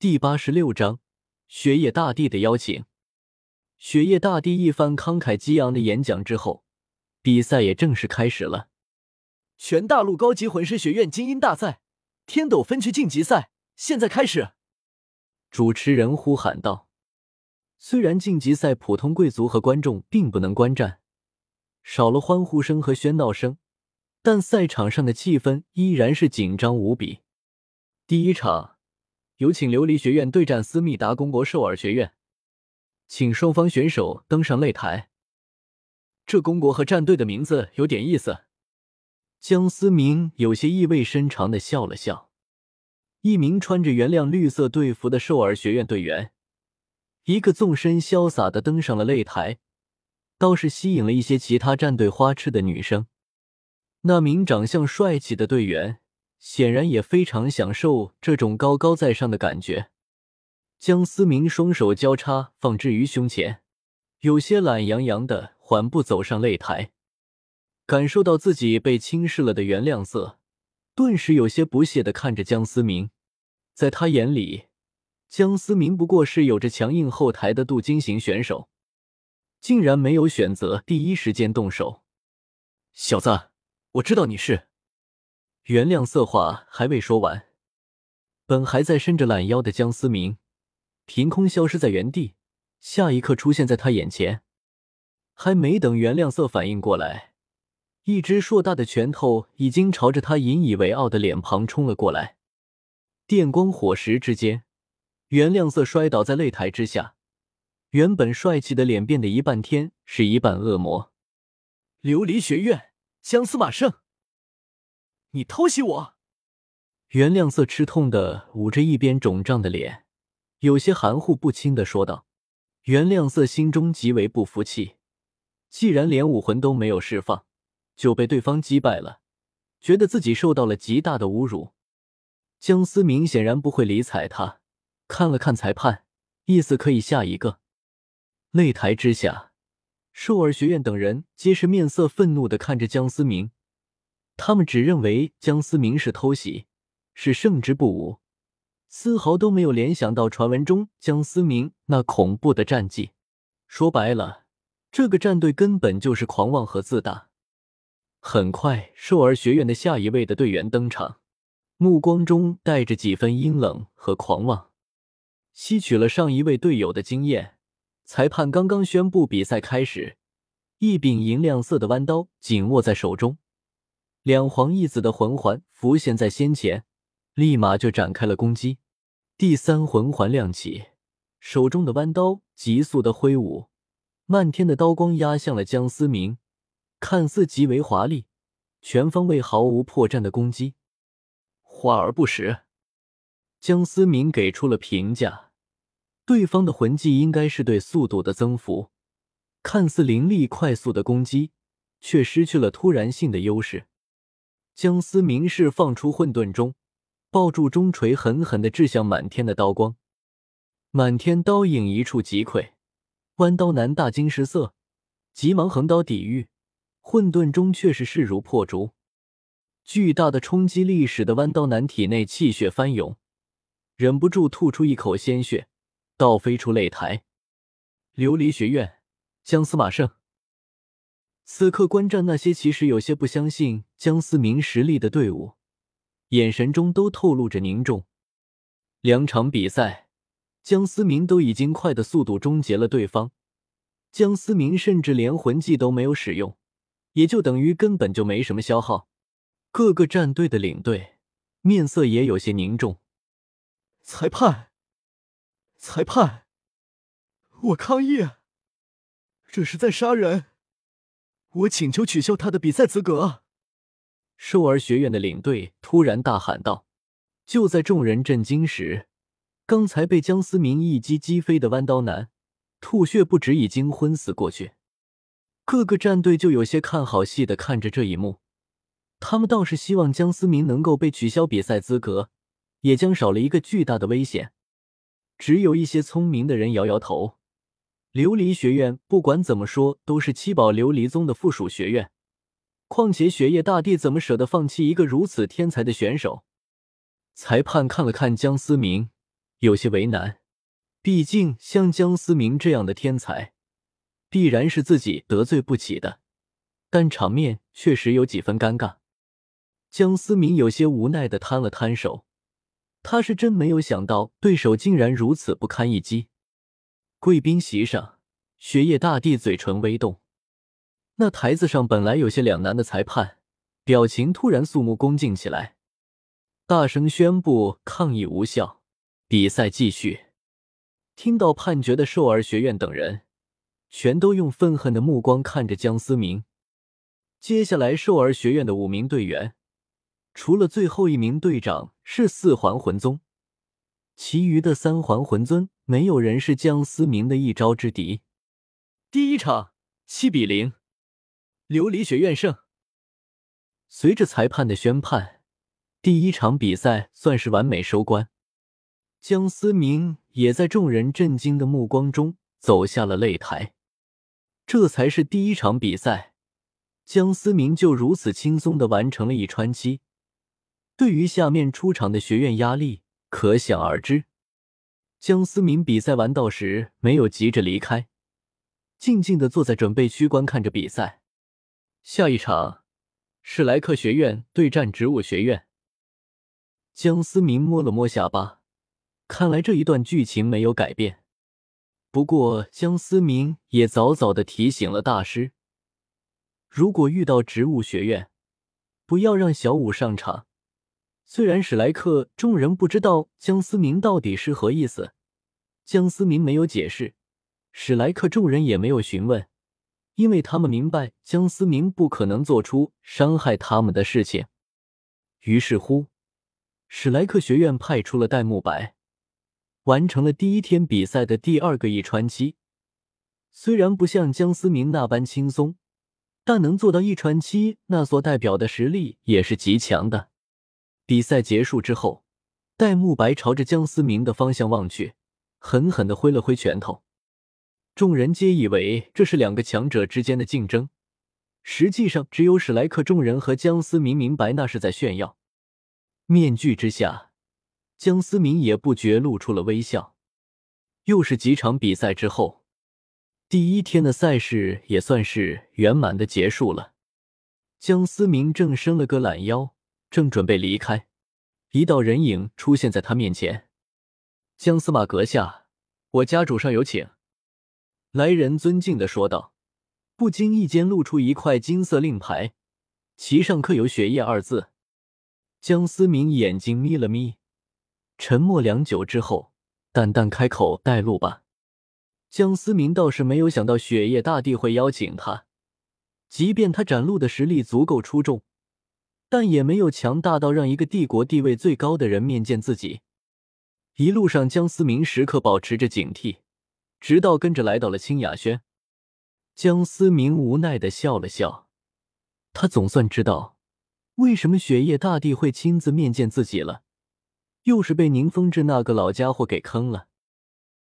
第八十六章，雪夜大帝的邀请。雪夜大帝一番慷慨激昂的演讲之后，比赛也正式开始了。全大陆高级魂师学院精英大赛，天斗分区晋级赛，现在开始！主持人呼喊道。虽然晋级赛普通贵族和观众并不能观战，少了欢呼声和喧闹声，但赛场上的气氛依然是紧张无比。第一场。有请琉璃学院对战思密达公国兽耳学院，请双方选手登上擂台。这公国和战队的名字有点意思。江思明有些意味深长的笑了笑。一名穿着原谅绿色队服的兽耳学院队员，一个纵身潇洒的登上了擂台，倒是吸引了一些其他战队花痴的女生。那名长相帅气的队员。显然也非常享受这种高高在上的感觉。江思明双手交叉放置于胸前，有些懒洋洋的缓步走上擂台，感受到自己被轻视了的原谅色，顿时有些不屑的看着江思明。在他眼里，江思明不过是有着强硬后台的镀金型选手，竟然没有选择第一时间动手。小子，我知道你是。原谅色话还未说完，本还在伸着懒腰的江思明，凭空消失在原地，下一刻出现在他眼前。还没等原谅色反应过来，一只硕大的拳头已经朝着他引以为傲的脸庞冲了过来。电光火石之间，原谅色摔倒在擂台之下，原本帅气的脸变得一半天使一半恶魔。琉璃学院，江司马胜。你偷袭我！袁亮色吃痛的捂着一边肿胀的脸，有些含糊不清的说道。袁亮色心中极为不服气，既然连武魂都没有释放，就被对方击败了，觉得自己受到了极大的侮辱。江思明显然不会理睬他，看了看裁判，意思可以下一个。擂台之下，兽儿学院等人皆是面色愤怒的看着江思明。他们只认为江思明是偷袭，是胜之不武，丝毫都没有联想到传闻中江思明那恐怖的战绩。说白了，这个战队根本就是狂妄和自大。很快，兽儿学院的下一位的队员登场，目光中带着几分阴冷和狂妄。吸取了上一位队友的经验，裁判刚刚宣布比赛开始，一柄银亮色的弯刀紧握在手中。两黄一紫的魂环浮现在先前，立马就展开了攻击。第三魂环亮起，手中的弯刀急速的挥舞，漫天的刀光压向了江思明，看似极为华丽，全方位毫无破绽的攻击。华而不实，江思明给出了评价。对方的魂技应该是对速度的增幅，看似凌厉快速的攻击，却失去了突然性的优势。将思明释放出混沌钟，抱住中锤，狠狠的掷向满天的刀光。满天刀影一触即溃，弯刀男大惊失色，急忙横刀抵御，混沌钟却是势如破竹。巨大的冲击力使得弯刀男体内气血翻涌，忍不住吐出一口鲜血，倒飞出擂台。琉璃学院，江司马胜。此刻观战那些其实有些不相信江思明实力的队伍，眼神中都透露着凝重。两场比赛，江思明都已经快的速度终结了对方。江思明甚至连魂技都没有使用，也就等于根本就没什么消耗。各个战队的领队面色也有些凝重。裁判，裁判，我抗议！这是在杀人！我请求取消他的比赛资格！兽儿学院的领队突然大喊道。就在众人震惊时，刚才被江思明一击击飞的弯刀男吐血不止，已经昏死过去。各个战队就有些看好戏的看着这一幕，他们倒是希望江思明能够被取消比赛资格，也将少了一个巨大的危险。只有一些聪明的人摇摇头。琉璃学院不管怎么说都是七宝琉璃宗的附属学院，况且雪夜大帝怎么舍得放弃一个如此天才的选手？裁判看了看江思明，有些为难。毕竟像江思明这样的天才，必然是自己得罪不起的。但场面确实有几分尴尬。江思明有些无奈的摊了摊手，他是真没有想到对手竟然如此不堪一击。贵宾席上，雪夜大帝嘴唇微动。那台子上本来有些两难的裁判，表情突然肃穆恭敬起来，大声宣布抗议无效，比赛继续。听到判决的兽儿学院等人，全都用愤恨的目光看着江思明。接下来，兽儿学院的五名队员，除了最后一名队长是四环魂宗，其余的三环魂尊没有人是江思明的一招之敌。第一场，七比零。琉璃学院胜。随着裁判的宣判，第一场比赛算是完美收官。江思明也在众人震惊的目光中走下了擂台。这才是第一场比赛，江思明就如此轻松的完成了一穿七，对于下面出场的学院压力可想而知。江思明比赛完到时没有急着离开，静静的坐在准备区观看着比赛。下一场，史莱克学院对战植物学院。江思明摸了摸下巴，看来这一段剧情没有改变。不过，江思明也早早的提醒了大师，如果遇到植物学院，不要让小五上场。虽然史莱克众人不知道江思明到底是何意思，江思明没有解释，史莱克众人也没有询问。因为他们明白江思明不可能做出伤害他们的事情，于是乎，史莱克学院派出了戴沐白，完成了第一天比赛的第二个一穿七。虽然不像江思明那般轻松，但能做到一穿七，那所代表的实力也是极强的。比赛结束之后，戴沐白朝着江思明的方向望去，狠狠的挥了挥拳头。众人皆以为这是两个强者之间的竞争，实际上只有史莱克众人和江思明明白那是在炫耀。面具之下，江思明也不觉露出了微笑。又是几场比赛之后，第一天的赛事也算是圆满的结束了。江思明正伸了个懒腰，正准备离开，一道人影出现在他面前。江司马阁下，我家主上有请。来人尊敬的说道，不经意间露出一块金色令牌，其上刻有“雪夜”二字。江思明眼睛眯了眯，沉默良久之后，淡淡开口：“带路吧。”江思明倒是没有想到雪夜大帝会邀请他，即便他展露的实力足够出众，但也没有强大到让一个帝国地位最高的人面见自己。一路上，江思明时刻保持着警惕。直到跟着来到了清雅轩，江思明无奈的笑了笑。他总算知道为什么雪夜大帝会亲自面见自己了，又是被宁风致那个老家伙给坑了。